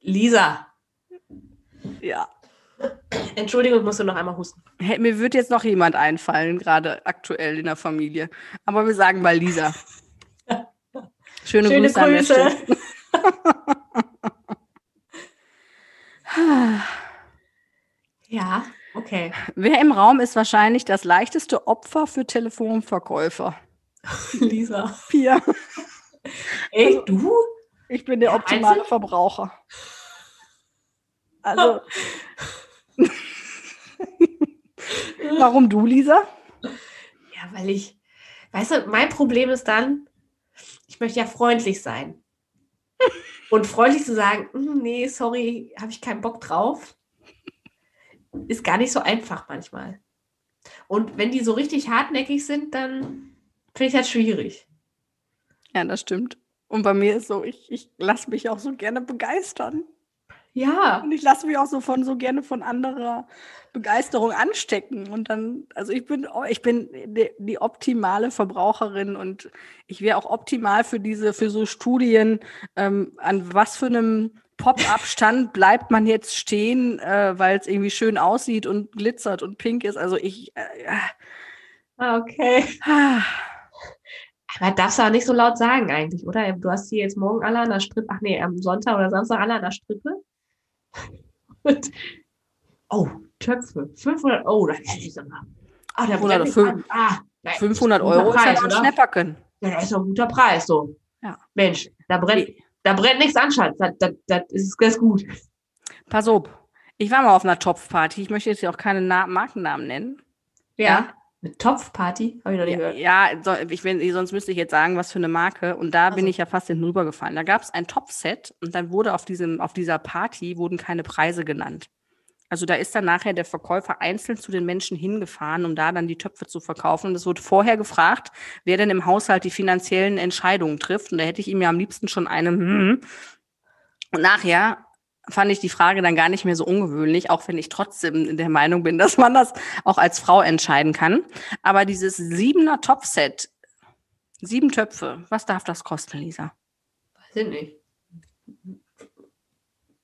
Lisa. Ja. Entschuldigung, musst du noch einmal husten. Hey, mir wird jetzt noch jemand einfallen, gerade aktuell in der Familie. Aber wir sagen mal Lisa. Schöne, Schöne Grüße. Grüße. ja, okay. Wer im Raum ist wahrscheinlich das leichteste Opfer für Telefonverkäufer? Lisa. Pia. Ey, du? Ich bin der optimale Verbraucher. Also. Warum du, Lisa? Ja, weil ich, weißt du, mein Problem ist dann, ich möchte ja freundlich sein. Und freundlich zu sagen, hm, nee, sorry, habe ich keinen Bock drauf, ist gar nicht so einfach manchmal. Und wenn die so richtig hartnäckig sind, dann finde ich das schwierig. Ja, das stimmt. Und bei mir ist so, ich, ich lasse mich auch so gerne begeistern. Ja. Und ich lasse mich auch so von so gerne von anderer Begeisterung anstecken. Und dann, also ich bin, ich bin die, die optimale Verbraucherin und ich wäre auch optimal für diese, für so Studien, ähm, an was für einem Pop-Up-Stand bleibt man jetzt stehen, äh, weil es irgendwie schön aussieht und glitzert und pink ist. Also ich. Äh, ah, okay. Aber darfst du auch nicht so laut sagen eigentlich, oder? Du hast hier jetzt morgen alle an der Strippe, ach nee, am Sonntag oder Samstag alle an der Strippe. Und, oh, Töpfe, 500 Euro, das ist aber. Ah, der 500, 5, ah, 500 Euro Preis, ist ja ein Schnäpperken. Ja, das ist doch ein guter Preis, so. Ja. Mensch, da brennt, da brennt nichts an, Schatz. Das, das, das ist ganz gut. Pass auf, ich war mal auf einer Topfparty. Ich möchte jetzt ja auch keine Na Markennamen nennen. Ja. ja. Eine Topfparty? Habe ich noch nie Ja, gehört. ja so, ich, wenn, sonst müsste ich jetzt sagen, was für eine Marke. Und da bin so. ich ja fast hinten rübergefallen. Da gab es ein Topfset und dann wurde auf, diesem, auf dieser Party wurden keine Preise genannt. Also da ist dann nachher der Verkäufer einzeln zu den Menschen hingefahren, um da dann die Töpfe zu verkaufen. Und es wurde vorher gefragt, wer denn im Haushalt die finanziellen Entscheidungen trifft. Und da hätte ich ihm ja am liebsten schon eine. Hm. Und nachher fand ich die Frage dann gar nicht mehr so ungewöhnlich, auch wenn ich trotzdem der Meinung bin, dass man das auch als Frau entscheiden kann. Aber dieses siebener Topfset, sieben Töpfe, was darf das kosten, Lisa? Weiß ich nicht.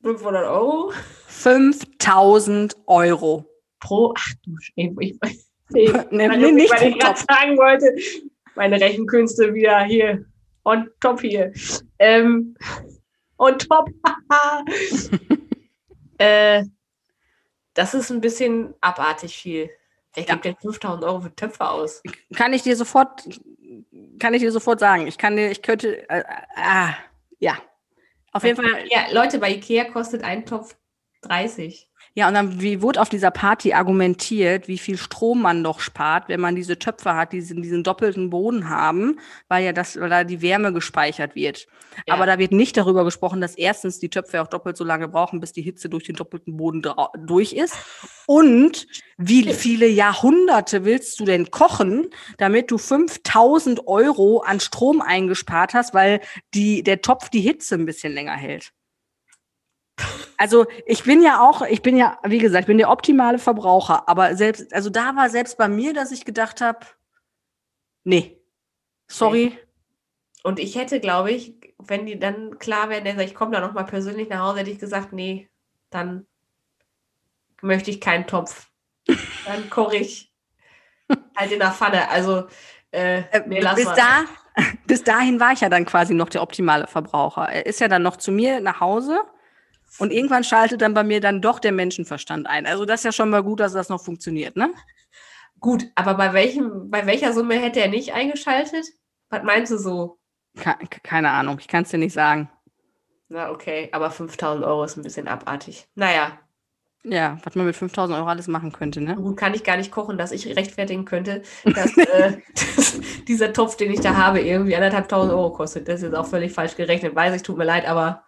500 Euro 5000 Euro. pro. Ach du, Sch- ich, ich, ich, Nee, weil nee, nicht weil ich gerade sagen wollte, meine Rechenkünste wieder hier on top hier. Ähm, on top. äh, das ist ein bisschen abartig viel. Wer Ja. gibt denn 5000 Euro für Töpfe aus? Kann ich dir sofort, kann ich dir sofort sagen. Ich kann dir, ich könnte, äh, ah, ja. Auf jeden Fall, Ja, Leute, bei Ikea kostet ein Topf 30. Ja, und dann wie wurde auf dieser Party argumentiert, wie viel Strom man doch spart, wenn man diese Töpfe hat, die diesen, diesen doppelten Boden haben, weil ja das, weil da die Wärme gespeichert wird. Ja. Aber da wird nicht darüber gesprochen, dass erstens die Töpfe auch doppelt so lange brauchen, bis die Hitze durch den doppelten Boden durch ist. Und wie viele Jahrhunderte willst du denn kochen, damit du 5000 Euro an Strom eingespart hast, weil die, der Topf die Hitze ein bisschen länger hält? Also ich bin ja auch, ich bin ja, wie gesagt, ich bin der optimale Verbraucher, aber selbst, also da war selbst bei mir, dass ich gedacht habe, nee, sorry, Und ich hätte, glaube ich, wenn die dann klar sagt, ich komme da nochmal persönlich nach Hause, hätte ich gesagt, nee, dann möchte ich keinen Topf. Dann koche ich halt in der Pfanne. Also, äh, Äh, nee, lass bis, mal. da, bis dahin war ich ja dann quasi noch der optimale Verbraucher. Er ist ja dann noch zu mir nach Hause und irgendwann schaltet dann bei mir dann doch der Menschenverstand ein. Also das ist ja schon mal gut, dass das noch funktioniert, ne? Gut, aber bei welchem, bei welcher Summe hätte er nicht eingeschaltet? Was meinst du so? Ke keine Ahnung, ich kann es dir nicht sagen. Na, okay, aber 5000 Euro ist ein bisschen abartig. Naja, Ja, was man mit 5000 Euro alles machen könnte, ne? gut, kann ich gar nicht kochen, dass ich rechtfertigen könnte, dass, äh, dass dieser Topf, den ich da habe, irgendwie anderthalb tausend Euro kostet. Das ist jetzt auch völlig falsch gerechnet. Weiß ich, tut mir leid, aber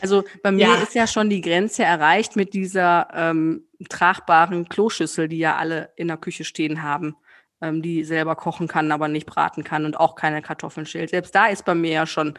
Also bei mir Ja. ist ja schon die Grenze erreicht mit dieser ähm, tragbaren Kloschüssel, die ja alle in der Küche stehen haben, ähm, die selber kochen kann, aber nicht braten kann und auch keine Kartoffeln schält. Selbst da ist bei mir ja schon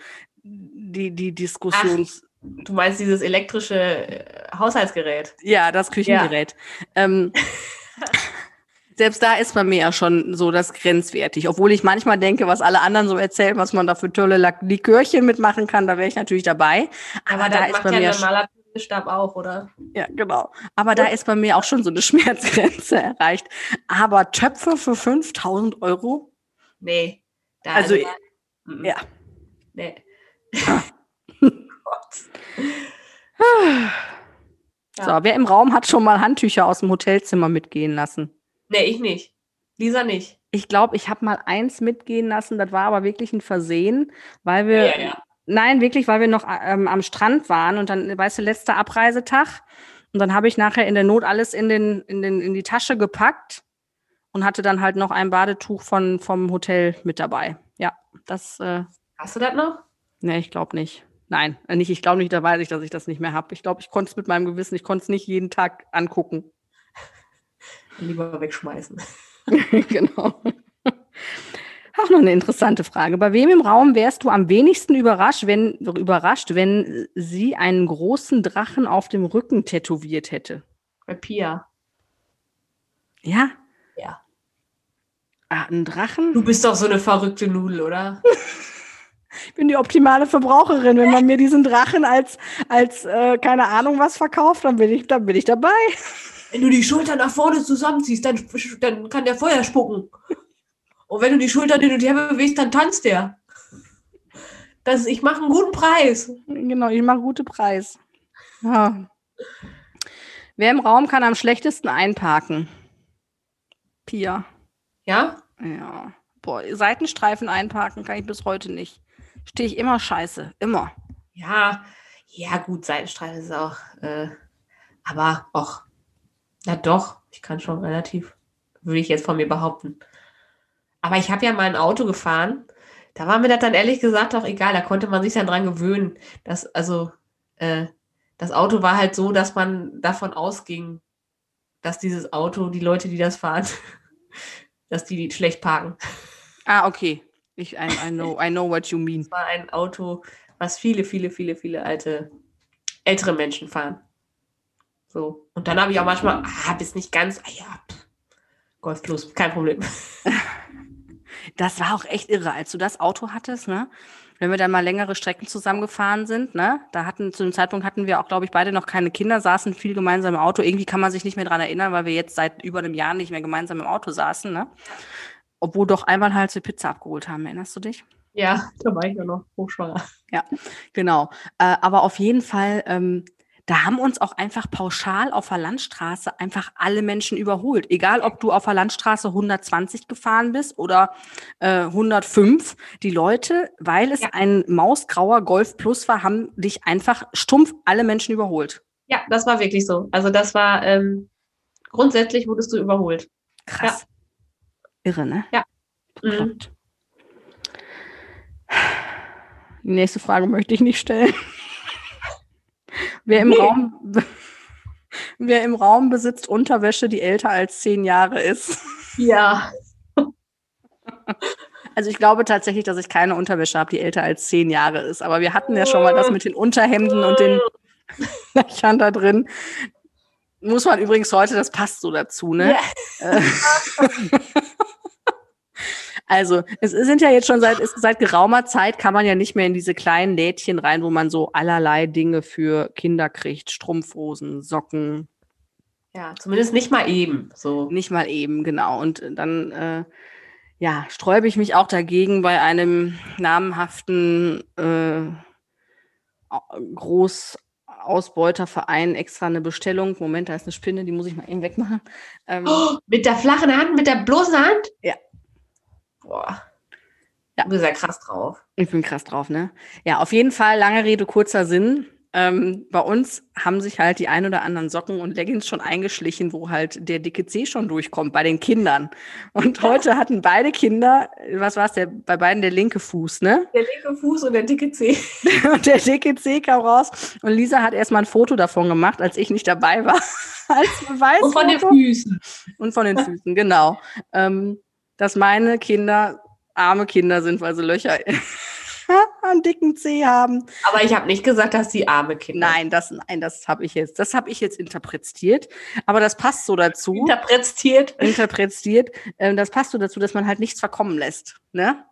die, die Diskussions... du meinst dieses elektrische äh, Haushaltsgerät. Ja, das Küchengerät. Ähm, selbst da ist bei mir ja schon so das grenzwertig. Obwohl ich manchmal denke, was alle anderen so erzählen, was man da für tolle Likörchen mitmachen kann, da wäre ich natürlich dabei. Aber, Aber da ist bei ja mir normaler Stab auch, oder? Ja, genau. Aber da ist bei mir auch schon so eine Schmerzgrenze erreicht. Aber Töpfe für 5000 Euro? Nee. Da, Also, mm, ja. Nee. Ja. So, wer im Raum hat schon mal Handtücher aus dem Hotelzimmer mitgehen lassen? Nee, ich nicht. Lisa nicht. Ich glaube, ich habe mal eins mitgehen lassen, das war aber wirklich ein Versehen, weil wir, Ja, ja. nein, wirklich, weil wir noch ähm, am Strand waren und dann, weißt du, letzter Abreisetag und dann habe ich nachher in der Not alles in, den, in, den, in die Tasche gepackt und hatte dann halt noch ein Badetuch von, vom Hotel mit dabei. Ja, das, äh, Hast du das noch? nee, ich glaube nicht. Nein, äh, nicht, ich glaube nicht, da weiß ich, dass ich das nicht mehr habe. Ich glaube, ich konnte es mit meinem Gewissen, ich konnte es nicht jeden Tag angucken. Lieber wegschmeißen. genau. Auch noch eine interessante Frage. Bei wem im Raum wärst du am wenigsten überrascht, wenn, überrascht, wenn sie einen großen Drachen auf dem Rücken tätowiert hätte? Bei Pia. Ja? Ja. Ah, ein Drachen? Du bist doch so eine verrückte Nudel, oder? Ich bin die optimale Verbraucherin. Wenn man mir diesen Drachen als, als äh, keine Ahnung was verkauft, dann bin ich, dann bin ich dabei. Wenn du die Schultern nach vorne zusammenziehst, dann, dann kann der Feuer spucken. Und wenn du die Schultern hin und her bewegst, dann tanzt der. Das, ich mache einen guten Preis. Genau, ich mache gute Preis. Ja. Wer im Raum kann am schlechtesten einparken? Pia. Ja? Ja. Boah, Seitenstreifen einparken kann ich bis heute nicht. Stehe ich immer scheiße. Immer. Ja. Ja, gut, Seitenstreifen ist auch. Äh, aber auch. Na doch, ich kann schon relativ würde ich jetzt von mir behaupten. Aber ich habe ja mal ein Auto gefahren. Da war mir das dann ehrlich gesagt auch egal. Da konnte man sich dann dran gewöhnen. Dass, also, äh, das Auto war halt so, dass man davon ausging, dass dieses Auto, die Leute, die das fahren, dass die schlecht parken. Ah, okay. Ich, I, I, know, I know what you mean. Es war ein Auto, was viele, viele, viele, viele alte, ältere Menschen fahren. So. Und dann habe ich auch manchmal, ah, bist nicht ganz, ah ja, Golf Plus, kein Problem. Das war auch echt irre, als du das Auto hattest, ne? Wenn wir dann mal längere Strecken zusammengefahren sind, ne? Da hatten, zu dem Zeitpunkt hatten wir auch, glaube ich, beide noch keine Kinder, saßen viel gemeinsam im Auto. Irgendwie kann man sich nicht mehr dran erinnern, weil wir jetzt seit über einem Jahr nicht mehr gemeinsam im Auto saßen, ne? Obwohl doch einmal halt die Pizza abgeholt haben, erinnerst du dich? Ja, da war ich ja noch hochschwanger. Ja, genau. Äh, aber auf jeden Fall, ähm, da haben uns auch einfach pauschal auf der Landstraße einfach alle Menschen überholt. Egal, ob du auf der Landstraße 120 gefahren bist oder äh, 105. Die Leute, weil es ja. ein mausgrauer Golf Plus war, haben dich einfach stumpf alle Menschen überholt. Ja, das war wirklich so. Also das war ähm, grundsätzlich wurdest du überholt. Krass. Ja. Irre, ne? Ja. Mhm. Die nächste Frage möchte ich nicht stellen. wer, im nee. Raum, wer im Raum besitzt Unterwäsche, die älter als zehn Jahre ist? Ja. Also ich glaube tatsächlich, dass ich keine Unterwäsche habe, die älter als zehn Jahre ist. Aber wir hatten ja schon mal das mit den Unterhemden und den Löchern da drin. Muss man übrigens heute, das passt so dazu, ne? Ja. Also, es sind ja jetzt schon seit, seit geraumer Zeit kann man ja nicht mehr in diese kleinen Lädchen rein, wo man so allerlei Dinge für Kinder kriegt. Strumpfhosen, Socken. Ja, zumindest nicht mal eben. So. Nicht mal eben, genau. Und dann, äh, ja, sträube ich mich auch dagegen, bei einem namhaften äh, Großausbeuterverein extra eine Bestellung. Moment, da ist eine Spinne, die muss ich mal eben wegmachen. Ähm, oh, mit der flachen Hand, mit der bloßen Hand? Ja, Boah. Ja. Du bist ja krass drauf. Ich bin krass drauf, ne? Ja, auf jeden Fall, lange Rede, kurzer Sinn. Ähm, bei uns haben sich halt die ein oder anderen Socken und Leggings schon eingeschlichen, wo halt der dicke C schon durchkommt bei den Kindern. Und heute hatten beide Kinder, was war es, der, bei beiden der linke Fuß, ne? Der linke Fuß und der dicke C. und der dicke C kam raus. Und Lisa hat erstmal ein Foto davon gemacht, als ich nicht dabei war. als Beweis. Und von den Füßen. Und von den Füßen, genau. Ähm, dass meine Kinder arme Kinder sind, weil sie Löcher an dicken Zeh haben. Aber ich habe nicht gesagt, dass sie arme Kinder. Nein, das nein, das habe ich jetzt, das habe ich jetzt interpretiert. Aber das passt so dazu. Interpretiert. Interpretiert. Äh, das passt so dazu, dass man halt nichts verkommen lässt. Ne?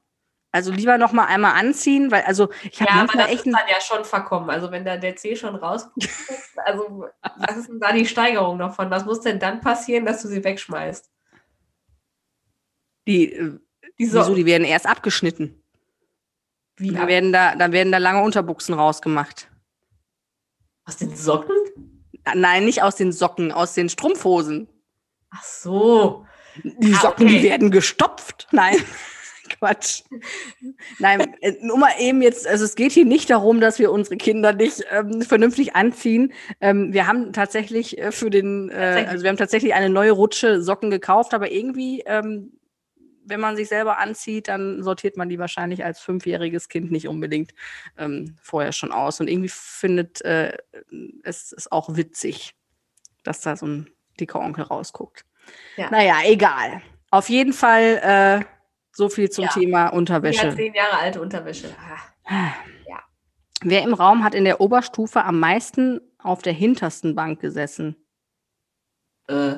Also lieber noch mal einmal anziehen, weil also ich habe ja, manchmal aber das echt ist dann ja schon verkommen. Also wenn da der C schon rauskommt, also was ist denn da die Steigerung davon? Was muss denn dann passieren, dass du sie wegschmeißt? Die, äh, die so. wieso, die werden erst abgeschnitten. Wie da werden da, da werden da lange Unterbuchsen rausgemacht. Aus den Socken? Nein, nicht aus den Socken, aus den Strumpfhosen. Ach so. Die ah, Socken, okay. die werden gestopft. Nein. Quatsch. Nein, äh, nur mal eben jetzt, also es geht hier nicht darum, dass wir unsere Kinder nicht ähm, vernünftig anziehen. Ähm, wir haben tatsächlich äh, für den, äh, also wir haben tatsächlich eine neue Rutsche Socken gekauft, aber irgendwie ähm, wenn man sich selber anzieht, dann sortiert man die wahrscheinlich als fünfjähriges Kind nicht unbedingt ähm, vorher schon aus. Und irgendwie findet äh, es ist auch witzig, dass da so ein dicker Onkel rausguckt. Ja. Naja, egal. Auf jeden Fall äh, so viel zum ja. Thema Unterwäsche. Ja, zehn Jahre alte Unterwäsche. Ah. Ja. Wer im Raum hat in der Oberstufe am meisten auf der hintersten Bank gesessen? Äh,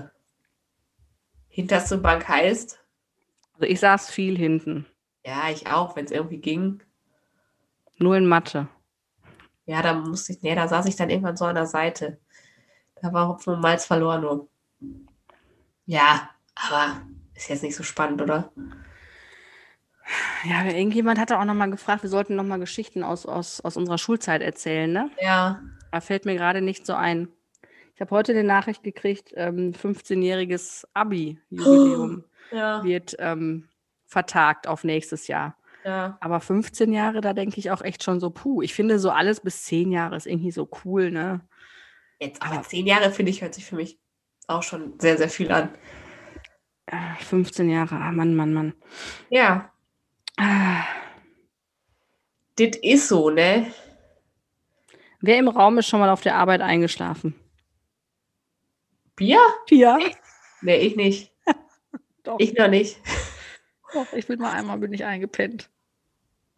hinterste Bank heißt? Also ich saß viel hinten. Ja, ich auch, wenn es irgendwie ging. Nur in Mathe. Ja, da musste ich, nee, da saß ich dann irgendwann so an der Seite. Da war Hopfen und Malz verloren nur. Ja, aber ist jetzt nicht so spannend, oder? Ja, irgendjemand hatte auch nochmal gefragt, wir sollten nochmal Geschichten aus, aus, aus unserer Schulzeit erzählen, ne? Ja. Da fällt mir gerade nicht so ein. Ich habe heute die Nachricht gekriegt, ähm, 15-jähriges Abi-Jubiläum. Oh ja. wird ähm, vertagt auf nächstes Jahr. Ja. Aber 15 Jahre, da denke ich auch echt schon so, puh, ich finde so alles bis 10 Jahre ist irgendwie so cool, ne? Jetzt, aber 10 Jahre, finde ich, hört sich für mich auch schon sehr, sehr viel an. 15 Jahre. Ah, Mann, Mann, Mann. Ja, Ah. das ist so, ne? Wer im Raum ist schon mal auf der Arbeit eingeschlafen? Bier? Ja. Nee, ich nicht. Doch, Ich noch nicht. doch, ich bin mal einmal bin ich eingepennt.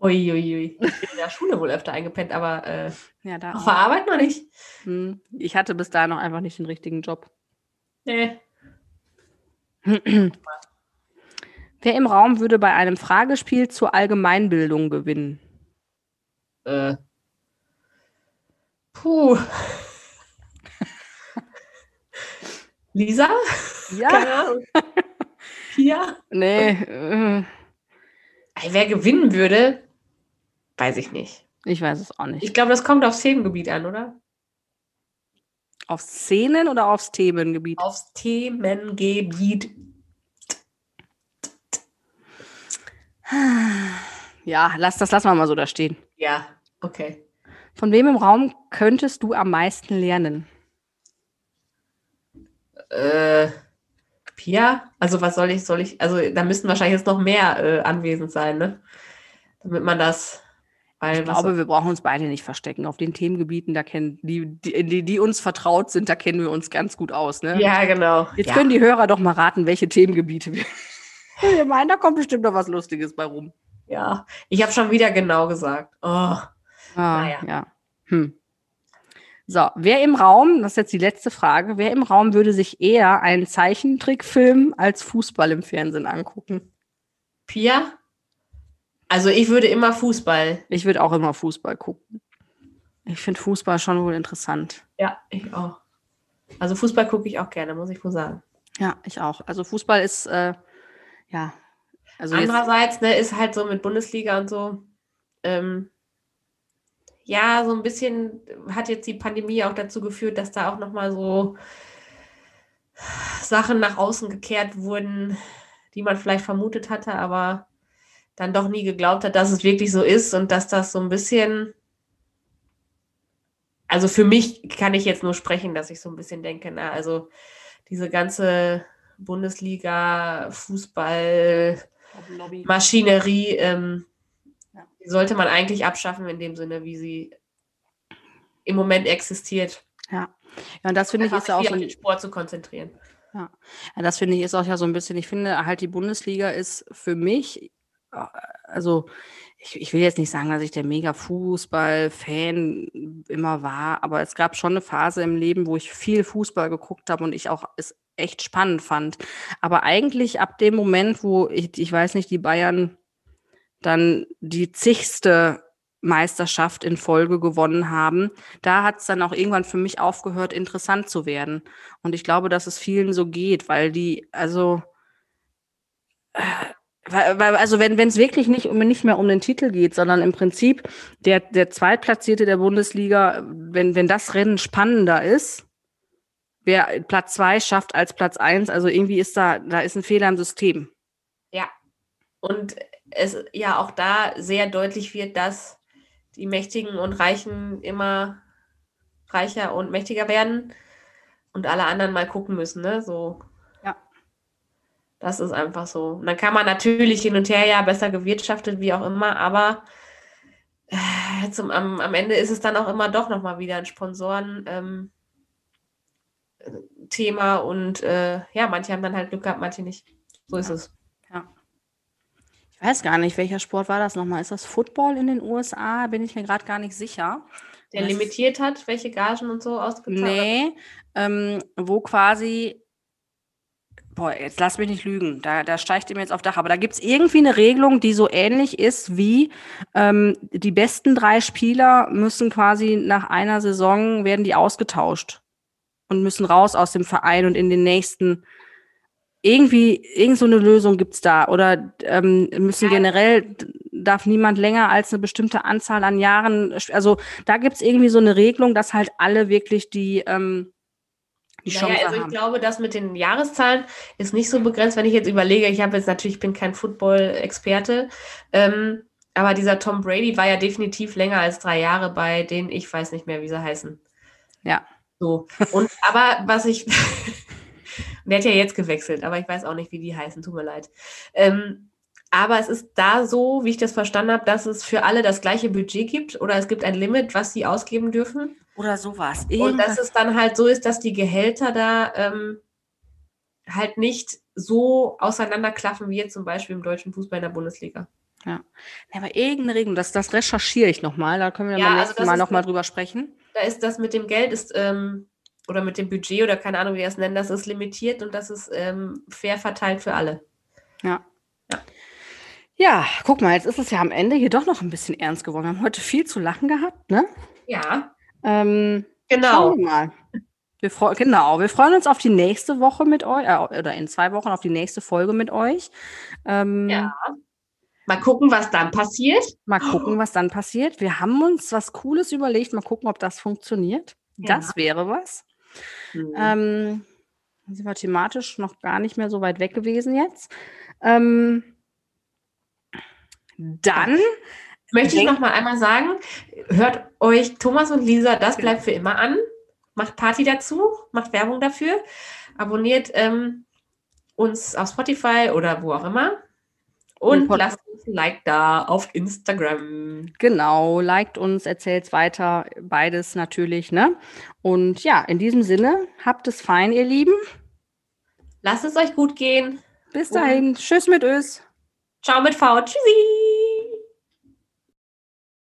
Uiuiui. Ich bin in der Schule wohl öfter eingepennt, aber äh, Ja, da. auf Auch. der Arbeit noch nicht. Hm. Ich hatte bis dahin noch einfach nicht den richtigen Job. Nee. Wer im Raum würde bei einem Fragespiel zur Allgemeinbildung gewinnen? Äh. Puh. Lisa? Ja. Pia? Nee, äh, Wer gewinnen würde, weiß ich nicht. ich weiß es auch nicht. Ich glaube, das kommt aufs Themengebiet an, oder? Aufs Szenen oder aufs Themengebiet? Aufs Themengebiet. Ja, lass das lassen wir mal so da stehen. Ja, okay. Von wem im Raum könntest du am meisten lernen? Äh, Pia? Also was soll ich, soll ich, also da müssten wahrscheinlich jetzt noch mehr äh, anwesend sein, ne? Damit man das, weil Ich glaube, wir brauchen uns beide nicht verstecken. Auf den Themengebieten, da kennen die, die, die, die uns vertraut sind, da kennen wir uns ganz gut aus. Ne? ja, genau. Jetzt ja. können die Hörer doch mal raten, welche Themengebiete wir. wir meinen, da kommt bestimmt noch was Lustiges bei rum. ja, ich habe schon wieder genau gesagt. Oh, Ah, Naja. ja. Hm. So, wer im Raum, das ist jetzt die letzte Frage, wer im Raum würde sich eher einen Zeichentrickfilm als Fußball im Fernsehen angucken? Pia? Also ich würde immer Fußball. Ich würde auch immer Fußball gucken. Ich finde Fußball schon wohl interessant. Ja, ich auch. Also Fußball gucke ich auch gerne, muss ich wohl sagen. Ja, ich auch. Also Fußball ist, äh, ja, also Andererseits ne, ist halt so mit Bundesliga und so, ähm, ja, so ein bisschen hat jetzt die Pandemie auch dazu geführt, dass da auch nochmal so Sachen nach außen gekehrt wurden, die man vielleicht vermutet hatte, aber dann doch nie geglaubt hat, dass es wirklich so ist und dass das so ein bisschen, also für mich kann ich jetzt nur sprechen, dass ich so ein bisschen denke, na, also diese ganze Bundesliga, Fußball. Maschinerie, ähm. Die sollte man eigentlich abschaffen in dem Sinne, wie sie im Moment existiert. Ja. ja, und das finde ich ist ja auch so auf ein, den Sport zu konzentrieren. Ja, das finde ich ist auch ja so ein bisschen, ich finde halt die Bundesliga ist für mich, äh, also ich, ich will jetzt nicht sagen, dass ich der mega Fußball-Fan immer war, aber es gab schon eine Phase im Leben, wo ich viel Fußball geguckt habe und ich auch es echt spannend fand. Aber eigentlich ab dem Moment, wo ich, ich weiß nicht, die Bayern dann die zigste Meisterschaft in Folge gewonnen haben, da hat es dann auch irgendwann für mich aufgehört, interessant zu werden. Und ich glaube, dass es vielen so geht, weil die, also, äh, weil, also wenn es wirklich nicht, nicht mehr um den Titel geht, sondern im Prinzip der, der Zweitplatzierte der Bundesliga, wenn, wenn das Rennen spannender ist, wer Platz zwei schafft als Platz eins, also irgendwie ist da, da ist ein Fehler im System. Ja. Und es ja auch da sehr deutlich wird, dass die Mächtigen und Reichen immer reicher und mächtiger werden und alle anderen mal gucken müssen, ne? So. Ja. Das ist einfach so. Und dann kann man natürlich hin und her ja besser gewirtschaftet, wie auch immer, aber äh, zum, am, am Ende ist es dann auch immer doch nochmal wieder ein Sponsoren. Ähm, Thema und äh, ja, manche haben dann halt Glück gehabt, manche nicht. So ist Ja. es. Ich weiß gar nicht, welcher Sport war das nochmal? Ist das Football in den USA? Bin ich mir gerade gar nicht sicher. Der Was? limitiert hat, welche Gagen und so ausgezahlt hat. Nee, ähm, wo quasi, boah, jetzt lass mich nicht lügen, da, da steigt ihr mir jetzt auf Dach, aber da gibt es irgendwie eine Regelung, die so ähnlich ist wie ähm, die besten drei Spieler müssen quasi nach einer Saison, werden die ausgetauscht und müssen raus aus dem Verein und in den nächsten irgendwie, irgend so eine Lösung gibt's da. Oder ähm, müssen generell, darf niemand länger als eine bestimmte Anzahl an Jahren, also da gibt's irgendwie so eine Regelung, dass halt alle wirklich die, ähm, die Chance Naja, also ich haben. glaube, das mit den Jahreszahlen ist nicht so begrenzt, wenn ich jetzt überlege, ich habe jetzt natürlich, ich bin kein Football-Experte, ähm, aber dieser Tom Brady war ja definitiv länger als drei Jahre bei denen, ich weiß nicht mehr, wie sie heißen. Ja. So. Und aber was ich, Der hat ja jetzt gewechselt, aber ich weiß auch nicht, wie die heißen, tut mir leid. Ähm, aber es ist da so, wie ich das verstanden habe, dass es für alle das gleiche Budget gibt oder es gibt ein Limit, was sie ausgeben dürfen. Oder sowas. Und Irgendwas- dass es dann halt so ist, dass die Gehälter da ähm, halt nicht so auseinanderklaffen wie jetzt zum Beispiel im deutschen Fußball in der Bundesliga. Ja, aber irgendeine Regelung, das, das recherchiere ich nochmal, da können wir Ja, beim also nächsten das Mal nochmal drüber sprechen. Da ist das mit dem Geld ist ähm, oder mit dem Budget oder keine Ahnung, wie ihr es nennen, das ist limitiert und das ist ähm, fair verteilt für alle. Ja. Ja. Ja, guck mal, jetzt ist es ja am Ende hier doch noch ein bisschen ernst geworden. Wir haben heute viel zu lachen gehabt, ne? Ja, Ähm, genau. Schauen wir mal. Wir freu genau, wir freuen uns auf die nächste Woche mit euch, äh, oder in zwei Wochen auf die nächste Folge mit euch. Ähm, Ja. Mal gucken, was dann passiert. Mal gucken, was dann passiert. Wir haben uns was Cooles überlegt. Mal gucken, ob das funktioniert. Ja. Das wäre was. Mhm. Ähm, sind wir thematisch noch gar nicht mehr so weit weg gewesen jetzt. Ähm, dann, Möchte ich noch mal einmal sagen, hört euch Thomas und Lisa, das bleibt für immer an. Macht Party dazu, macht Werbung dafür. Abonniert ähm, uns auf Spotify oder wo auch immer. Und lasst uns ein Like da auf Instagram. genau, liked uns, erzählt weiter, beides natürlich, ne? Und ja, in diesem Sinne, habt es fein, ihr Lieben. Lasst es euch gut gehen. Bis dahin. Tschüss mit Ös. Ciao mit V. Tschüssi.